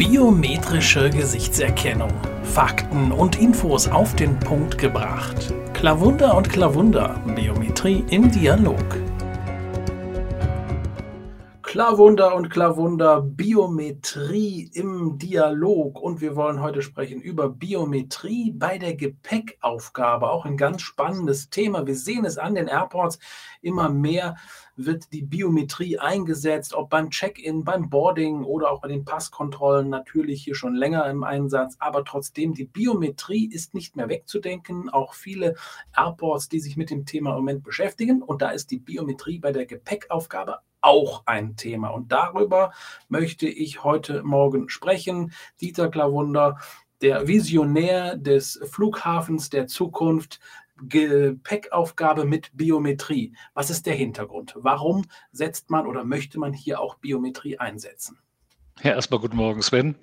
Biometrische Gesichtserkennung. Fakten und Infos auf den Punkt gebracht. Klavunder und Klavunder. Biometrie im Dialog. Klarwunder und Klarwunder, Biometrie im Dialog. Und wir wollen heute sprechen über Biometrie bei der Gepäckaufgabe. Auch ein ganz spannendes Thema. Wir sehen es an den Airports. Immer mehr wird die Biometrie eingesetzt, ob beim Check-in, beim Boarding oder auch bei den Passkontrollen. Natürlich hier schon länger im Einsatz. Aber trotzdem, die Biometrie ist nicht mehr wegzudenken. Auch viele Airports, die sich mit dem Thema im Moment beschäftigen. Und da ist die Biometrie bei der Gepäckaufgabe auch ein Thema. Und darüber möchte ich heute Morgen sprechen. Dieter Klavunder, der Visionär des Flughafens der Zukunft, Gepäckaufgabe mit Biometrie. Was ist der Hintergrund? Warum setzt man oder möchte man hier auch Biometrie einsetzen? Ja, erstmal guten Morgen, Sven.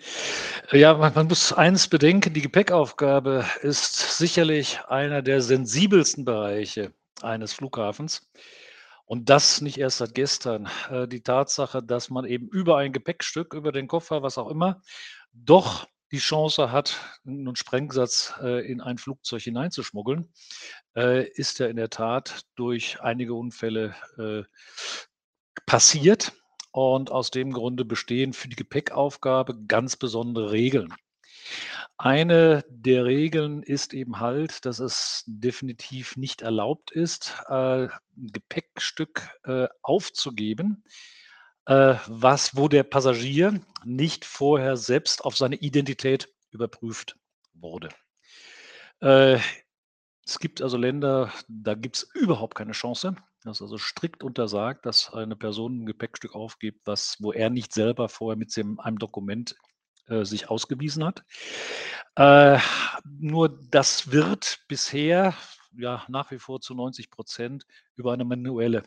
Ja, man, man, muss eins bedenken, die Gepäckaufgabe ist sicherlich einer der sensibelsten Bereiche eines Flughafens. Und das nicht erst seit gestern. Äh, die Tatsache, dass man eben über ein Gepäckstück, über den Koffer, was auch immer, doch die Chance hat, einen Sprengsatz äh, in ein Flugzeug hineinzuschmuggeln, äh, ist ja in der Tat durch einige Unfälle passiert. Und aus dem Grunde bestehen für die Gepäckaufgabe ganz besondere Regeln. Eine der Regeln ist eben halt, dass es definitiv nicht erlaubt ist, äh, 'n Gepäckstück, äh, aufzugeben, äh, was wo der Passagier nicht vorher selbst auf seine Identität überprüft wurde. Äh, es gibt also Länder, da gibt es überhaupt keine Chance. Das ist also strikt untersagt, dass eine Person ein Gepäckstück aufgibt, was wo er nicht selber vorher mit dem einem Dokument äh, sich ausgewiesen hat. Äh, nur das wird bisher ja nach wie vor zu 90 Prozent über eine manuelle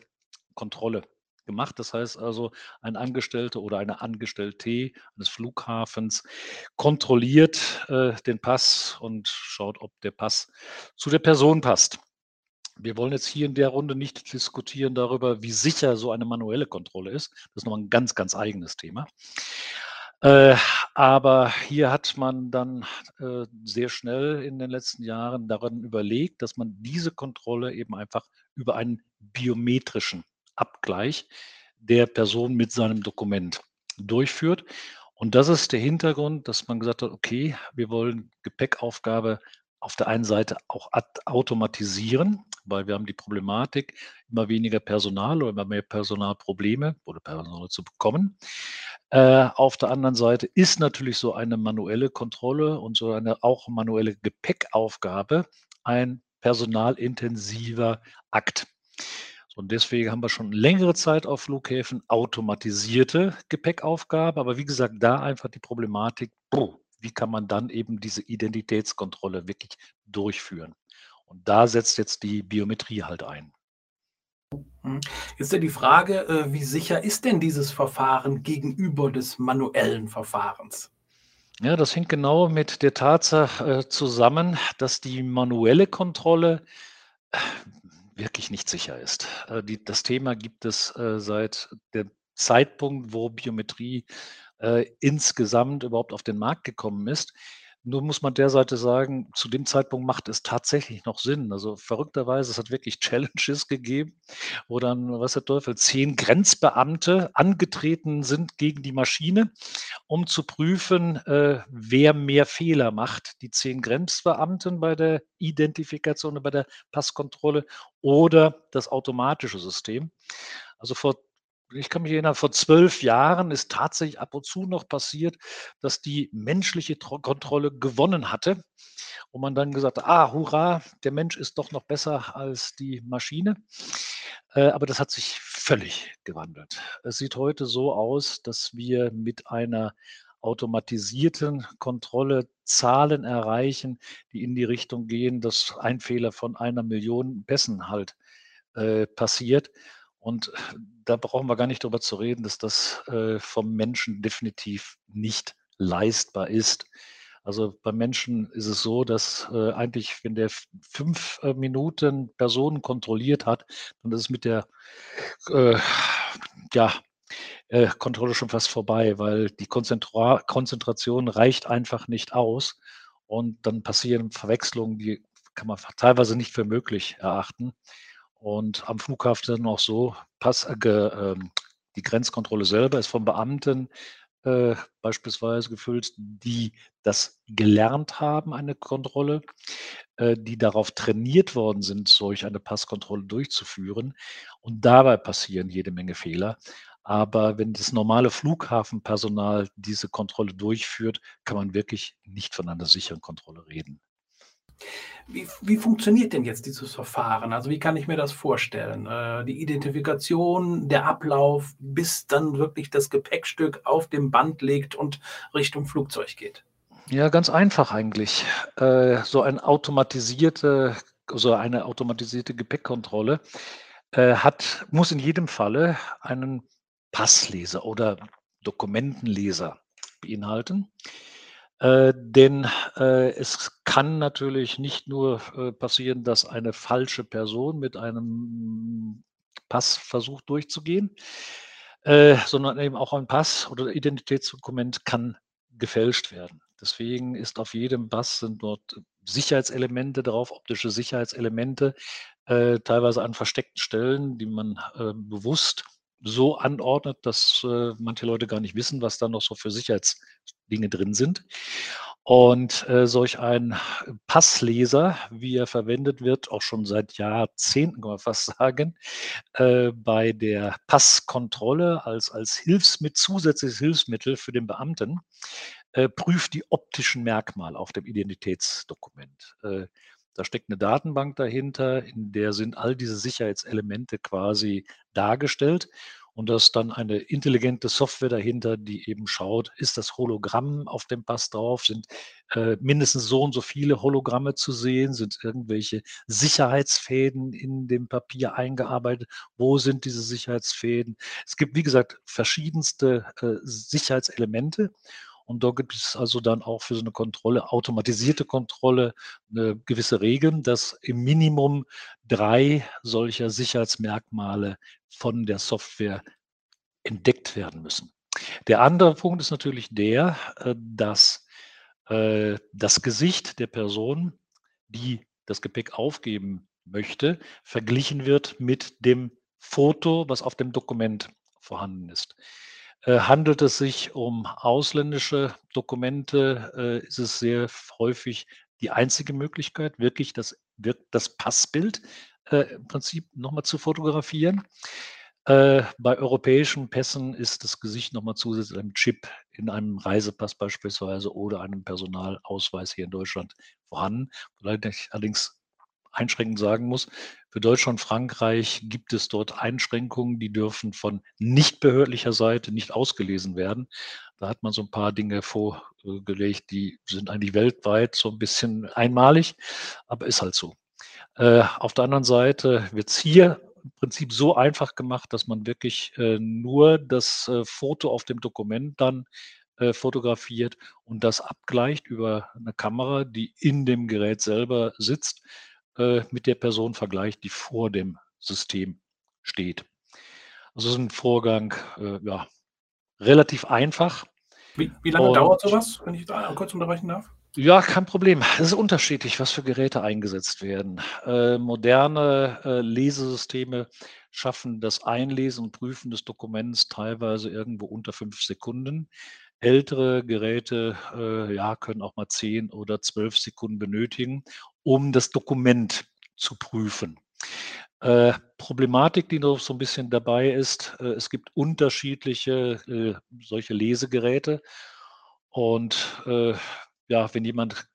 Kontrolle gemacht. Das heißt also, ein Angestellter oder eine Angestellte eines Flughafens kontrolliert äh, den Pass und schaut, ob der Pass zu der Person passt. Wir wollen jetzt hier in der Runde nicht diskutieren darüber, wie sicher so eine manuelle Kontrolle ist. Das ist nochmal ein ganz, ganz eigenes Thema. Äh, aber hier hat man dann äh, sehr schnell in den letzten Jahren daran überlegt, dass man diese Kontrolle eben einfach über einen biometrischen Abgleich der Person mit seinem Dokument durchführt. Und das ist der Hintergrund, dass man gesagt hat, okay, wir wollen Gepäckaufgabe auf der einen Seite auch automatisieren, weil wir haben die Problematik, immer weniger Personal oder immer mehr Personalprobleme oder Personal zu bekommen. Äh, auf der anderen Seite ist natürlich so eine manuelle Kontrolle und so eine auch manuelle Gepäckaufgabe ein personalintensiver Akt. Und deswegen haben wir schon längere Zeit auf Flughäfen automatisierte Gepäckaufgabe. Aber wie gesagt, da einfach die Problematik, wie kann man dann eben diese Identitätskontrolle wirklich durchführen? Und da setzt jetzt die Biometrie halt ein. Hm. Jetzt ja die Frage, äh, wie sicher ist denn dieses Verfahren gegenüber des manuellen Verfahrens? Ja, das hängt genau mit der Tatsache äh, zusammen, dass die manuelle Kontrolle wirklich nicht sicher ist. Die, das Thema gibt es seit dem Zeitpunkt, wo Biometrie insgesamt überhaupt auf den Markt gekommen ist. Nur muss man der Seite sagen, zu dem Zeitpunkt macht es tatsächlich noch Sinn. Also verrückterweise, es hat wirklich Challenges gegeben, wo dann, was der Teufel, zehn Grenzbeamte angetreten sind gegen die Maschine, um zu prüfen, äh, wer mehr Fehler macht. Die zehn Grenzbeamten bei der Identifikation bei der Passkontrolle oder das automatische System. Also vor ich kann mich erinnern, vor zwölf Jahren ist tatsächlich ab und zu noch passiert, dass die menschliche Kontrolle gewonnen hatte und man dann gesagt hat, ah, hurra, der Mensch ist doch noch besser als die Maschine. Äh, aber das hat sich völlig gewandelt. Es sieht heute so aus, dass wir mit einer automatisierten Kontrolle Zahlen erreichen, die in die Richtung gehen, dass ein Fehler von einer Million Pässen halt äh, passiert. Und da brauchen wir gar nicht drüber zu reden, dass das äh, vom Menschen definitiv nicht leistbar ist. Also beim Menschen ist es so, dass äh, eigentlich, wenn der fünf äh, Minuten Personen kontrolliert hat, dann ist es mit der äh, ja, äh, Kontrolle schon fast vorbei, weil die Konzentra Konzentration reicht einfach nicht aus und dann passieren Verwechslungen, die kann man teilweise nicht für möglich erachten. Und am Flughafen auch so, Pass, äh, äh, die Grenzkontrolle selber ist von Beamten äh, beispielsweise gefüllt, die das gelernt haben, eine Kontrolle, äh, die darauf trainiert worden sind, solch eine Passkontrolle durchzuführen. Und dabei passieren jede Menge Fehler. Aber wenn das normale Flughafenpersonal diese Kontrolle durchführt, kann man wirklich nicht von einer sicheren Kontrolle reden. Wie, wie, funktioniert denn jetzt dieses Verfahren? Also wie kann ich mir das vorstellen? Äh, die Identifikation, der Ablauf, bis dann wirklich das Gepäckstück auf dem Band liegt und Richtung Flugzeug geht? Ja, ganz einfach eigentlich. Äh, so ein automatisierte, so eine automatisierte Gepäckkontrolle äh, hat, muss in jedem Falle einen Passleser oder Dokumentenleser beinhalten. Äh, denn äh, es kann natürlich nicht nur äh, passieren, dass eine falsche Person mit einem Pass versucht durchzugehen, äh, sondern eben auch ein Pass oder Identitätsdokument kann gefälscht werden. Deswegen ist auf jedem Pass sind dort Sicherheitselemente drauf, optische Sicherheitselemente, äh, teilweise an versteckten Stellen, die man bewusst so anordnet, dass äh, manche Leute gar nicht wissen, was da noch so für Sicherheitsdinge drin sind. Und äh, solch ein Passleser, wie er verwendet wird, auch schon seit Jahrzehnten, kann man fast sagen, äh, bei der Passkontrolle als, als Hilfsmittel, zusätzliches Hilfsmittel für den Beamten, äh, prüft die optischen Merkmale auf dem Identitätsdokument. Da steckt eine Datenbank dahinter, in der sind all diese Sicherheitselemente quasi dargestellt. Und da ist dann eine intelligente Software dahinter, die eben schaut, ist das Hologramm auf dem Pass drauf? Sind äh, mindestens so und so viele Hologramme zu sehen? Sind irgendwelche Sicherheitsfäden in dem Papier eingearbeitet? Wo sind diese Sicherheitsfäden? Es gibt, wie gesagt, verschiedenste äh, Sicherheitselemente. Und da gibt es also dann auch für so eine Kontrolle, automatisierte Kontrolle, eine gewisse Regeln, dass im Minimum drei solcher Sicherheitsmerkmale von der Software entdeckt werden müssen. Der andere Punkt ist natürlich der, äh, dass äh, das Gesicht der Person, die das Gepäck aufgeben möchte, verglichen wird mit dem Foto, was auf dem Dokument vorhanden ist. Äh, handelt es sich um ausländische Dokumente, äh, ist es sehr häufig die einzige Möglichkeit, wirklich das, das Passbild äh, im Prinzip nochmal zu fotografieren. Äh, bei europäischen Pässen ist das Gesicht nochmal zusätzlich einem Chip in einem Reisepass beispielsweise oder einem Personalausweis hier in Deutschland vorhanden. Allerdings einschränkend sagen muss, für Deutschland und Frankreich gibt es dort Einschränkungen, die dürfen von nicht behördlicher Seite nicht ausgelesen werden. Da hat man so ein paar Dinge vorgelegt, die sind eigentlich weltweit so ein bisschen einmalig, aber ist halt so. Äh, auf der anderen Seite wird es hier im Prinzip so einfach gemacht, dass man wirklich äh, nur das äh, Foto auf dem Dokument dann fotografiert und das abgleicht über eine Kamera, die in dem Gerät selber sitzt äh, mit der Person vergleicht, die vor dem System steht. Also es ist ein Vorgang, äh, ja, relativ einfach. Wie, wie lange Und, dauert sowas, wenn ich da kurz unterbrechen darf? Ja, kein Problem. Es ist unterschiedlich, was für Geräte eingesetzt werden. Äh, moderne äh, Lesesysteme schaffen das Einlesen und Prüfen des Dokuments teilweise irgendwo unter fünf Sekunden. Ältere Geräte äh, ja, können auch mal zehn oder zwölf Sekunden benötigen, um das Dokument zu prüfen. Äh, Problematik, die noch so ein bisschen dabei ist, äh, es gibt unterschiedliche äh, solche Lesegeräte. Und äh, ja, wenn jemand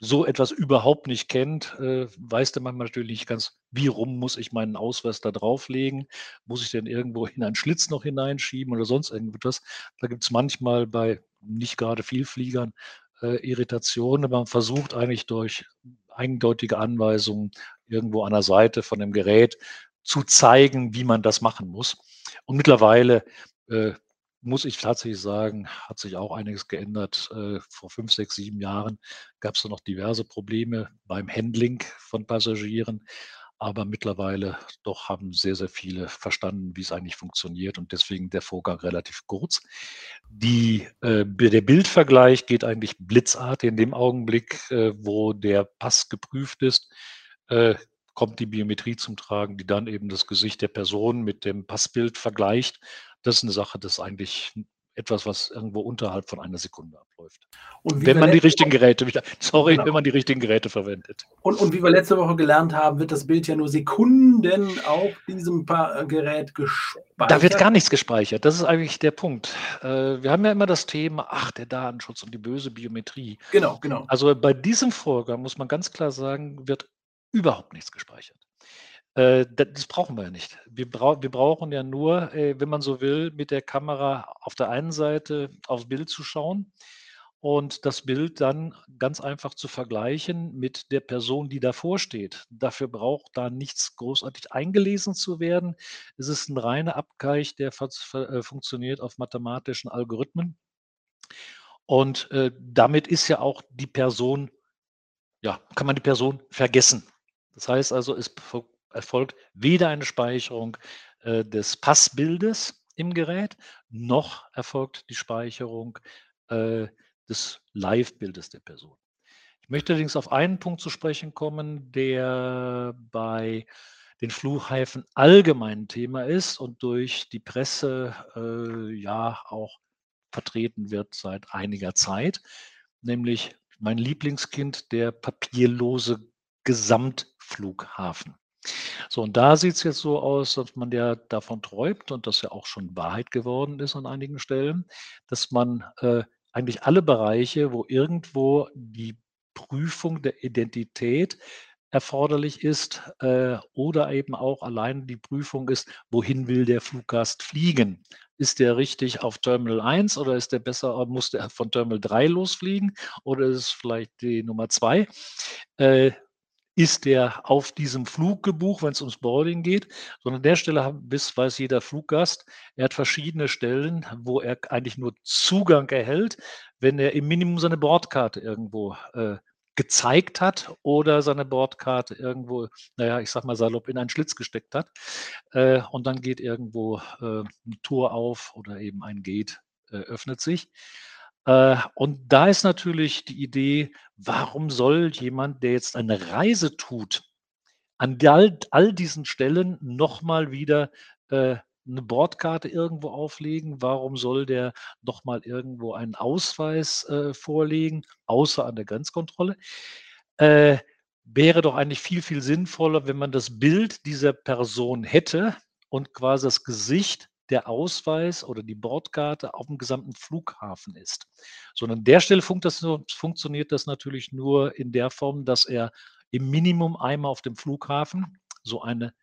so etwas überhaupt nicht kennt, äh, weiß der manchmal natürlich nicht ganz, wie rum muss ich meinen Ausweis da drauflegen? Muss ich denn irgendwo in einen Schlitz noch hineinschieben oder sonst irgendwas? Da gibt es manchmal bei nicht gerade Vielfliegern äh, Irritationen. Man versucht eigentlich durch eindeutige Anweisungen irgendwo an der Seite von dem Gerät zu zeigen, wie man das machen muss. Und mittlerweile äh, muss ich tatsächlich sagen, hat sich auch einiges geändert. Äh, vor fünf, sechs, sieben Jahren gab es noch diverse Probleme beim Handling von Passagieren. Aber mittlerweile doch haben sehr, sehr viele verstanden, wie es eigentlich funktioniert und deswegen der Vorgang relativ kurz. Die, äh, der Bildvergleich geht eigentlich blitzartig in dem Augenblick, äh, wo der Pass geprüft ist, äh, kommt die Biometrie zum Tragen, die dann eben das Gesicht der Person mit dem Passbild vergleicht. Das ist eine Sache, das ist eigentlich etwas, was irgendwo unterhalb von einer Sekunde abläuft. wenn man die richtigen Geräte, sorry, genau. wenn man die richtigen Geräte verwendet. Und, und wie wir letzte Woche gelernt haben, wird das Bild ja nur Sekunden auf diesem Gerät gespeichert. Da wird gar nichts gespeichert. Das ist eigentlich der Punkt. Äh, wir haben ja immer das Thema, ach, der Datenschutz und die böse Biometrie. Genau, genau. Also bei diesem Vorgang muss man ganz klar sagen, wird überhaupt nichts gespeichert. Äh, das brauchen wir ja nicht. Wir, brau wir brauchen ja nur, äh, wenn man so will, mit der Kamera auf der einen Seite aufs Bild zu schauen und das Bild dann ganz einfach zu vergleichen mit der Person, die davor steht. Dafür braucht da nichts großartig eingelesen zu werden. Es ist ein reiner Abgleich, der äh, funktioniert auf mathematischen Algorithmen. Und äh, damit ist ja auch die Person, ja, kann man die Person vergessen. Das heißt also, es erfolgt weder eine Speicherung äh, des Passbildes im Gerät, noch erfolgt die Speicherung äh, des Live-Bildes der Person. Ich möchte allerdings auf einen Punkt zu sprechen kommen, der bei den Flughäfen allgemein Thema ist und durch die Presse äh, ja auch vertreten wird seit einiger Zeit, nämlich mein Lieblingskind, der papierlose Gesamtflughafen. So, und da sieht es jetzt so aus, dass man ja davon träumt und das ja auch schon Wahrheit geworden ist an einigen Stellen, dass man äh, eigentlich alle Bereiche, wo irgendwo die Prüfung der Identität erforderlich ist äh, oder eben auch allein die Prüfung ist, wohin will der Fluggast fliegen? Ist der richtig auf Terminal 1 oder ist der besser, muss der von Terminal 3 losfliegen oder ist es vielleicht die Nummer 2? Äh, ist der auf diesem Flug gebucht, wenn es ums Boarding geht, sondern an der Stelle bis weiß jeder Fluggast, er hat verschiedene Stellen, wo er eigentlich nur Zugang erhält, wenn er im Minimum seine Bordkarte irgendwo äh, gezeigt hat oder seine Bordkarte irgendwo, naja, ich sag mal salopp, in einen Schlitz gesteckt hat. Äh, und dann geht irgendwo äh, ein Tor auf oder eben ein Gate äh, öffnet sich. Äh, und da ist natürlich die Idee, warum soll jemand, der jetzt eine Reise tut, an all, all diesen Stellen nochmal wieder äh, eine Bordkarte irgendwo auflegen? Warum soll der nochmal irgendwo einen Ausweis äh, vorlegen, außer an der Grenzkontrolle? Äh, wäre doch eigentlich viel, viel sinnvoller, wenn man das Bild dieser Person hätte und quasi das Gesicht der Ausweis oder die Bordkarte auf dem gesamten Flughafen ist. Sondern an der Stelle funkt das, funktioniert das natürlich nur in der Form, dass er im Minimum einmal auf dem Flughafen so eine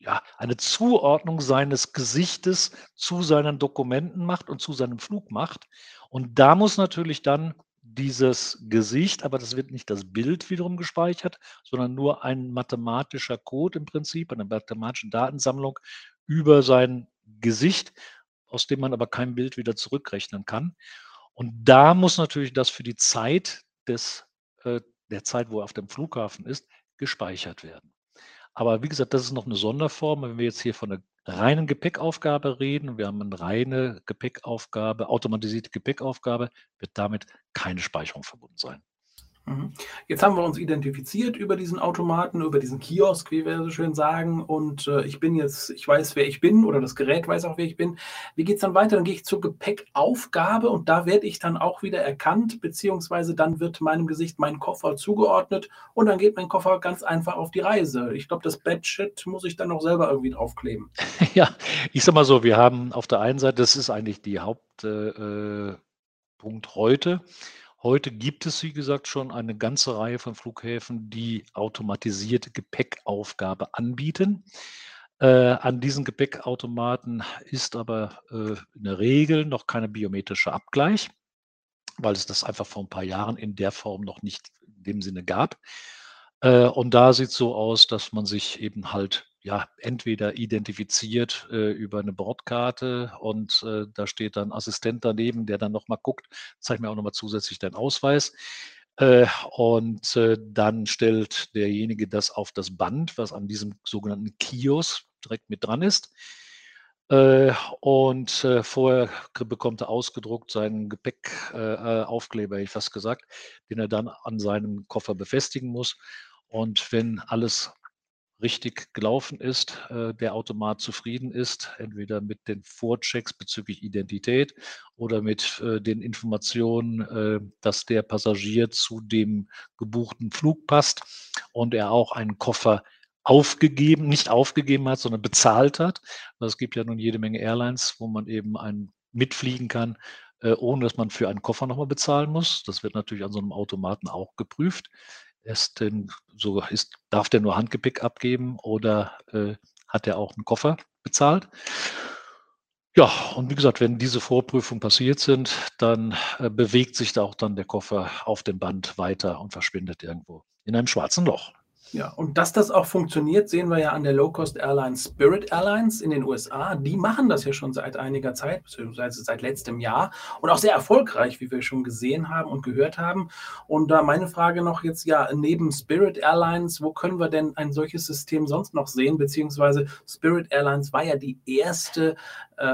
ja, eine Zuordnung seines Gesichtes zu seinen Dokumenten macht und zu seinem Flug macht. Und da muss natürlich dann dieses Gesicht, aber das wird nicht das Bild wiederum gespeichert, sondern nur ein mathematischer Code im Prinzip, eine mathematische Datensammlung über sein Gesicht, aus dem man aber kein Bild wieder zurückrechnen kann. Und da muss natürlich das für die Zeit des, äh, der Zeit, wo er auf dem Flughafen ist, gespeichert werden. Aber wie gesagt, das ist noch eine Sonderform. Wenn wir jetzt hier von einer reinen Gepäckaufgabe reden, wir haben eine reine Gepäckaufgabe, automatisierte Gepäckaufgabe, wird damit keine Speicherung verbunden sein. Mhm. Jetzt haben wir uns identifiziert über diesen Automaten, über diesen Kiosk, wie wir so schön sagen. Und äh, ich bin jetzt, ich weiß, wer ich bin oder das Gerät weiß auch, wer ich bin. Wie geht es dann weiter? Dann gehe ich zur Gepäckaufgabe und da werde ich dann auch wieder erkannt, beziehungsweise dann wird meinem Gesicht mein Koffer zugeordnet und dann geht mein Koffer ganz einfach auf die Reise. Ich glaube, das Badget muss ich dann noch selber irgendwie draufkleben. Ja, ich sag mal so, wir haben auf der einen Seite, das ist eigentlich die Hauptpunkt äh, äh heute. Heute gibt es, wie gesagt, schon eine ganze Reihe von Flughäfen, die automatisierte Gepäckaufgabe anbieten. Äh, an diesen Gepäckautomaten ist aber äh, in der Regel noch keine biometrische Abgleich, weil es das einfach vor ein paar Jahren in der Form noch nicht in dem Sinne gab. Äh, und da sieht es so aus, dass man sich eben halt ja, entweder identifiziert äh, über eine Bordkarte und äh, da steht dann Assistent daneben, der dann nochmal guckt, zeig mir auch nochmal zusätzlich deinen Ausweis. Äh, und äh, dann stellt derjenige das auf das Band, was an diesem sogenannten Kiosk direkt mit dran ist. Äh, und äh, vorher bekommt er ausgedruckt seinen Gepäckaufkleber, ich fast gesagt, den er dann an seinem Koffer befestigen muss. Und wenn alles richtig gelaufen ist, äh, der Automat zufrieden ist, entweder mit den Vorchecks bezüglich Identität oder mit äh, den Informationen, äh, dass der Passagier zu dem gebuchten Flug passt und er auch einen Koffer aufgegeben, nicht aufgegeben hat, sondern bezahlt hat. Es gibt ja nun jede Menge Airlines, wo man eben einen mitfliegen kann, ohne dass man für einen Koffer nochmal bezahlen muss. Das wird natürlich an so einem Automaten auch geprüft. Ist denn so, ist, darf der nur Handgepäck abgeben oder äh, hat er auch einen Koffer bezahlt? Ja, und wie gesagt, wenn diese Vorprüfungen passiert sind, dann äh, bewegt sich da auch dann der Koffer auf dem Band weiter und verschwindet irgendwo in einem schwarzen Loch. Ja, und dass das auch funktioniert, sehen wir ja an der Low-Cost-Airline Spirit Airlines in den USA. Die machen das ja schon seit einiger Zeit, beziehungsweise seit letztem Jahr und auch sehr erfolgreich, wie wir schon gesehen haben und gehört haben. Und da meine Frage noch jetzt, ja, neben Spirit Airlines, wo können wir denn ein solches System sonst noch sehen? Beziehungsweise Spirit Airlines war ja die erste äh,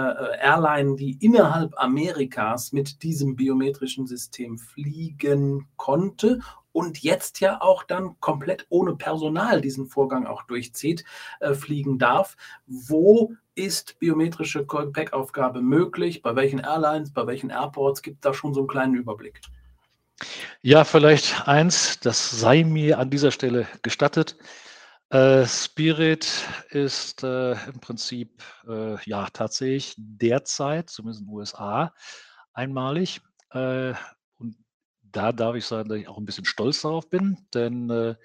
Airline, die innerhalb Amerikas mit diesem biometrischen System fliegen konnte und jetzt ja auch dann komplett ohne Personal diesen Vorgang auch durchzieht, äh, fliegen darf. Wo ist biometrische Gepäckaufgabe möglich? Bei welchen Airlines, bei welchen Airports? Gibt da schon so einen kleinen Überblick? Ja, vielleicht eins, das sei mir an dieser Stelle gestattet. Äh, Spirit ist äh, im Prinzip äh, ja tatsächlich derzeit, zumindest in den USA, einmalig. Da darf ich sagen, dass ich auch ein bisschen stolz darauf bin, denn äh,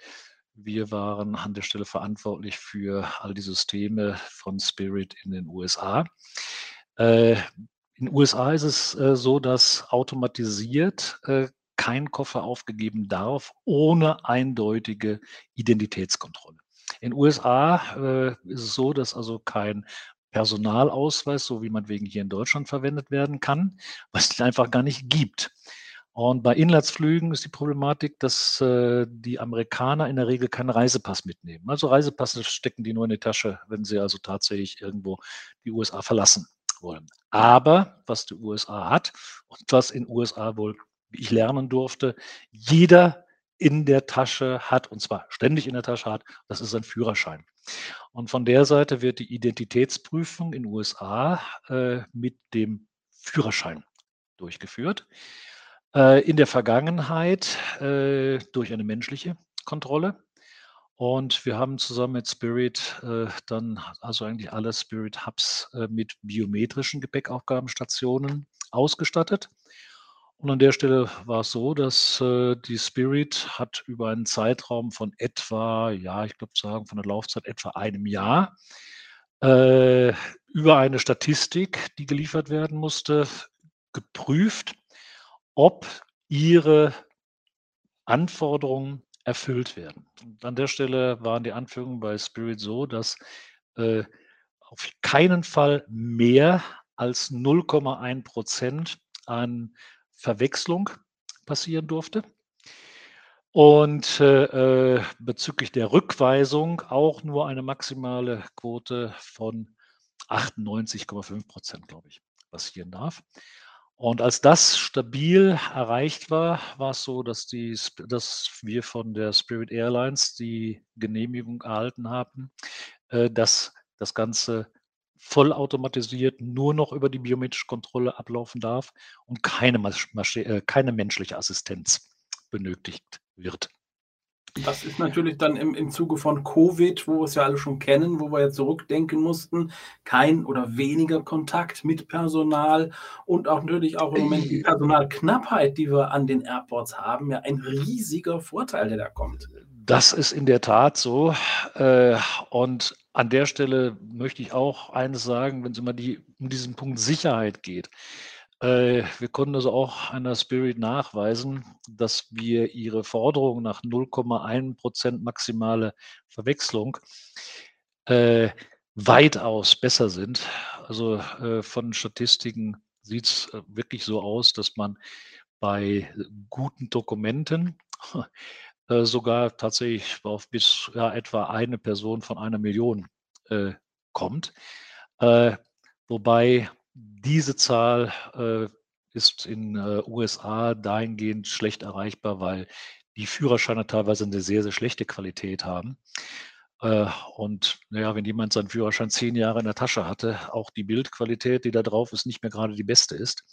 wir waren an der Stelle verantwortlich für all die Systeme von Spirit in den USA. Äh, in den USA ist es äh, so, dass automatisiert äh, kein Koffer aufgegeben darf ohne eindeutige Identitätskontrolle. In den USA äh, ist es so, dass also kein Personalausweis, so wie man wegen hier in Deutschland verwendet werden kann, was es einfach gar nicht gibt. Und bei Inlandsflügen ist die Problematik, dass äh, die Amerikaner in der Regel keinen Reisepass mitnehmen. Also Reisepasse stecken die nur in die Tasche, wenn sie also tatsächlich irgendwo die USA verlassen wollen. Aber was die USA hat und was in USA wohl, wie ich lernen durfte, jeder in der Tasche hat, und zwar ständig in der Tasche hat, das ist ein Führerschein. Und von der Seite wird die Identitätsprüfung in USA äh, mit dem Führerschein durchgeführt. Äh, in der Vergangenheit äh, durch eine menschliche Kontrolle. Und wir haben zusammen mit Spirit äh, dann also eigentlich alle Spirit Hubs äh, mit biometrischen Gepäckaufgabenstationen ausgestattet. Und an der Stelle war es so, dass äh, die Spirit hat über einen Zeitraum von etwa, ja, ich glaube sagen, von der Laufzeit etwa einem Jahr, äh, über eine Statistik, die geliefert werden musste, geprüft, ob ihre Anforderungen erfüllt werden. Und an der Stelle waren die Anführungen bei Spirit so, dass äh, auf keinen Fall mehr als 0,1 Prozent an Verwechslung passieren durfte. Und äh, äh bezüglich der Rückweisung auch nur eine maximale Quote von 98,5 Prozent, glaube ich, passieren darf. Und als das stabil erreicht war, war es so, dass, die, dass wir von der Spirit Airlines die Genehmigung erhalten haben, äh, dass das Ganze vollautomatisiert nur noch über die biometrische Kontrolle ablaufen darf und keine, äh, keine menschliche Assistenz benötigt wird. Das ist natürlich dann im, im Zuge von Covid, wo wir es ja alle schon kennen, wo wir jetzt zurückdenken mussten, kein oder weniger Kontakt mit Personal und auch natürlich auch im Moment die Personalknappheit, die wir an den Airports haben, ja ein riesiger Vorteil, der da kommt. Das ist in der Tat so. Äh, und an der Stelle möchte ich auch eines sagen, wenn es immer um diesen Punkt Sicherheit geht. Äh, wir konnten also auch einer Spirit nachweisen, dass wir ihre Forderung nach 0,1 Prozent maximale Verwechslung äh, weitaus besser sind. Also äh, von Statistiken sieht es äh, wirklich so aus, dass man bei guten Dokumenten äh, sogar tatsächlich auf bis ja, etwa eine Person von einer Million äh, kommt. Wobei diese Zahl äh, ist in äh, USA dahingehend schlecht erreichbar, weil die Führerscheine teilweise eine sehr, sehr schlechte Qualität haben. Äh, und naja, wenn jemand seinen Führerschein zehn Jahre in der Tasche hatte, auch die Bildqualität, die da drauf ist, nicht mehr gerade die beste ist.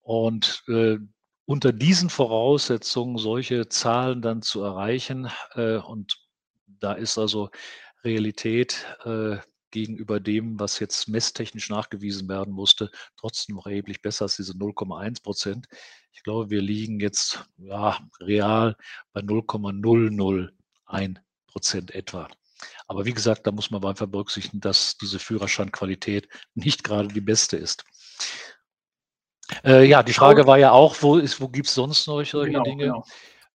Und äh, unter diesen Voraussetzungen solche Zahlen dann zu erreichen, äh, und da ist also Realität äh, gegenüber dem, was jetzt messtechnisch nachgewiesen werden musste, trotzdem noch erheblich besser als diese 0,1 Prozent. Ich glaube, wir liegen jetzt ja, real bei 0,001 Prozent etwa. Aber wie gesagt, da muss man einfach berücksichtigen, dass diese Führerscheinqualität nicht gerade die beste ist. Äh, ja, die Frage war ja auch, wo, wo gibt es sonst noch solche genau, Dinge? Genau.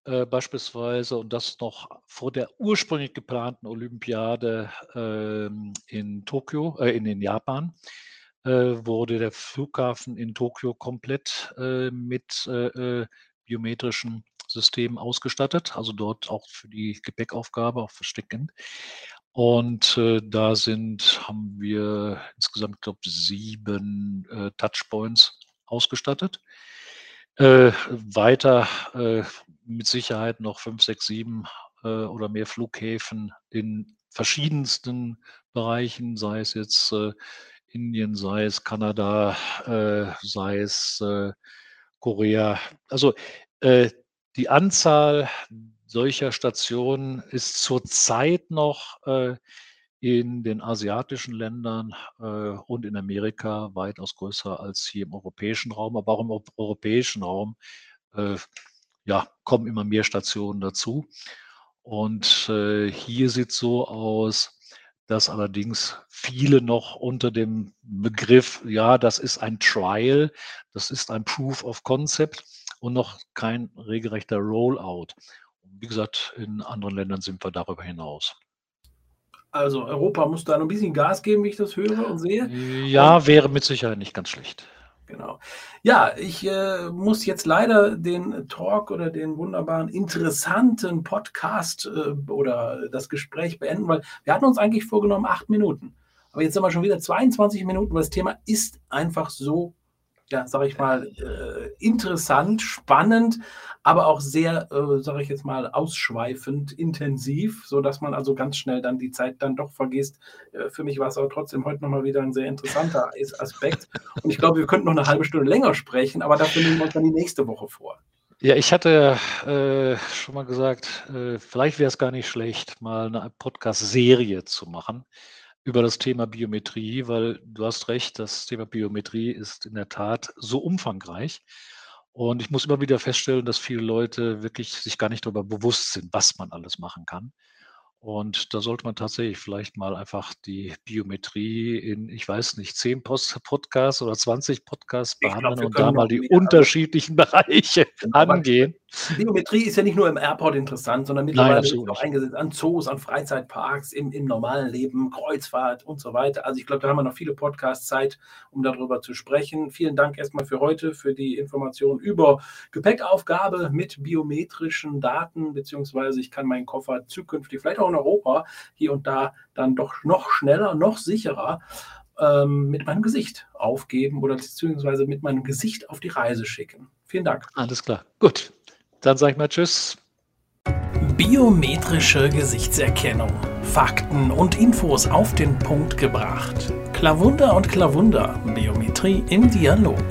Äh, beispielsweise, und das noch vor der ursprünglich geplanten Olympiade ähm, in Tokio, äh, in, in Japan, äh, wurde der Flughafen in Tokio komplett äh, mit äh, biometrischen Systemen ausgestattet, also dort auch für die Gepäckaufgabe, auch versteckend. Und äh, da sind, haben wir insgesamt, glaube sieben äh, Touchpoints ausgestattet. Äh, weiter äh, mit Sicherheit noch fünf, sechs, sieben äh, oder mehr Flughäfen in verschiedensten Bereichen, sei es jetzt äh, Indien, sei es Kanada, äh, sei es äh, Korea. Also die Anzahl solcher Stationen ist zurzeit noch in den asiatischen Ländern äh, und in Amerika weitaus größer als hier im europäischen Raum. Aber auch im europäischen Raum äh, ja, kommen immer mehr Stationen dazu. Und äh, hier sieht es so aus, dass allerdings viele noch unter dem Begriff, ja, das ist ein Trial, das ist ein Proof of Concept und noch kein regelrechter Rollout. wie gesagt, in anderen Ländern sind wir darüber hinaus. Also Europa muss da noch ein bisschen Gas geben, wie ich das höre und sehe. Ja, wäre mit Sicherheit nicht ganz schlecht. Genau. Ja, ich äh, muss jetzt leider den Talk oder den wunderbaren, interessanten Podcast äh, oder das Gespräch beenden, weil wir hatten uns eigentlich vorgenommen acht Minuten. Aber jetzt sind wir schon wieder 22 Minuten, weil das Thema ist einfach so ja, sage ich mal, äh, interessant, spannend, aber auch sehr, äh, sage ich jetzt mal, ausschweifend, intensiv, sodass man also ganz schnell dann die Zeit dann doch vergisst. Äh, für mich war es aber trotzdem heute nochmal wieder ein sehr interessanter Aspekt. Und ich glaube, wir könnten noch eine halbe Stunde länger sprechen, aber dafür nehmen wir uns dann die nächste Woche vor. Ja, ich hatte äh, schon mal gesagt, äh, vielleicht wäre es gar nicht schlecht, mal eine Podcast-Serie zu machen über das Thema Biometrie, weil du hast recht, das Thema Biometrie ist in der Tat so umfangreich. Und ich muss immer wieder feststellen, dass viele Leute wirklich sich gar nicht darüber bewusst sind, was man alles machen kann. Und da sollte man tatsächlich vielleicht mal einfach die Biometrie in, ich weiß nicht, 10 Podcasts oder 20 Podcasts behandeln glaub, und da mal die unterschiedlichen Bereiche angehen. Biometrie ist ja nicht nur im Airport interessant, sondern mittlerweile Nein, auch eingesetzt an Zoos, an Freizeitparks, im, im normalen Leben, Kreuzfahrt und so weiter. Also ich glaube, da haben wir noch viele Podcasts Zeit, um darüber zu sprechen. Vielen Dank erstmal für heute, für die Information über Gepäckaufgabe mit biometrischen Daten, beziehungsweise ich kann meinen Koffer zukünftig, vielleicht auch in Europa, hier und da dann doch noch schneller, noch sicherer ähm, mit meinem Gesicht aufgeben oder beziehungsweise mit meinem Gesicht auf die Reise schicken. Vielen Dank. Alles klar. Gut. Dann sage ich mal Tschüss. Biometrische Gesichtserkennung. Fakten und Infos auf den Punkt gebracht. Klavunder und Klavunder. Biometrie im Dialog.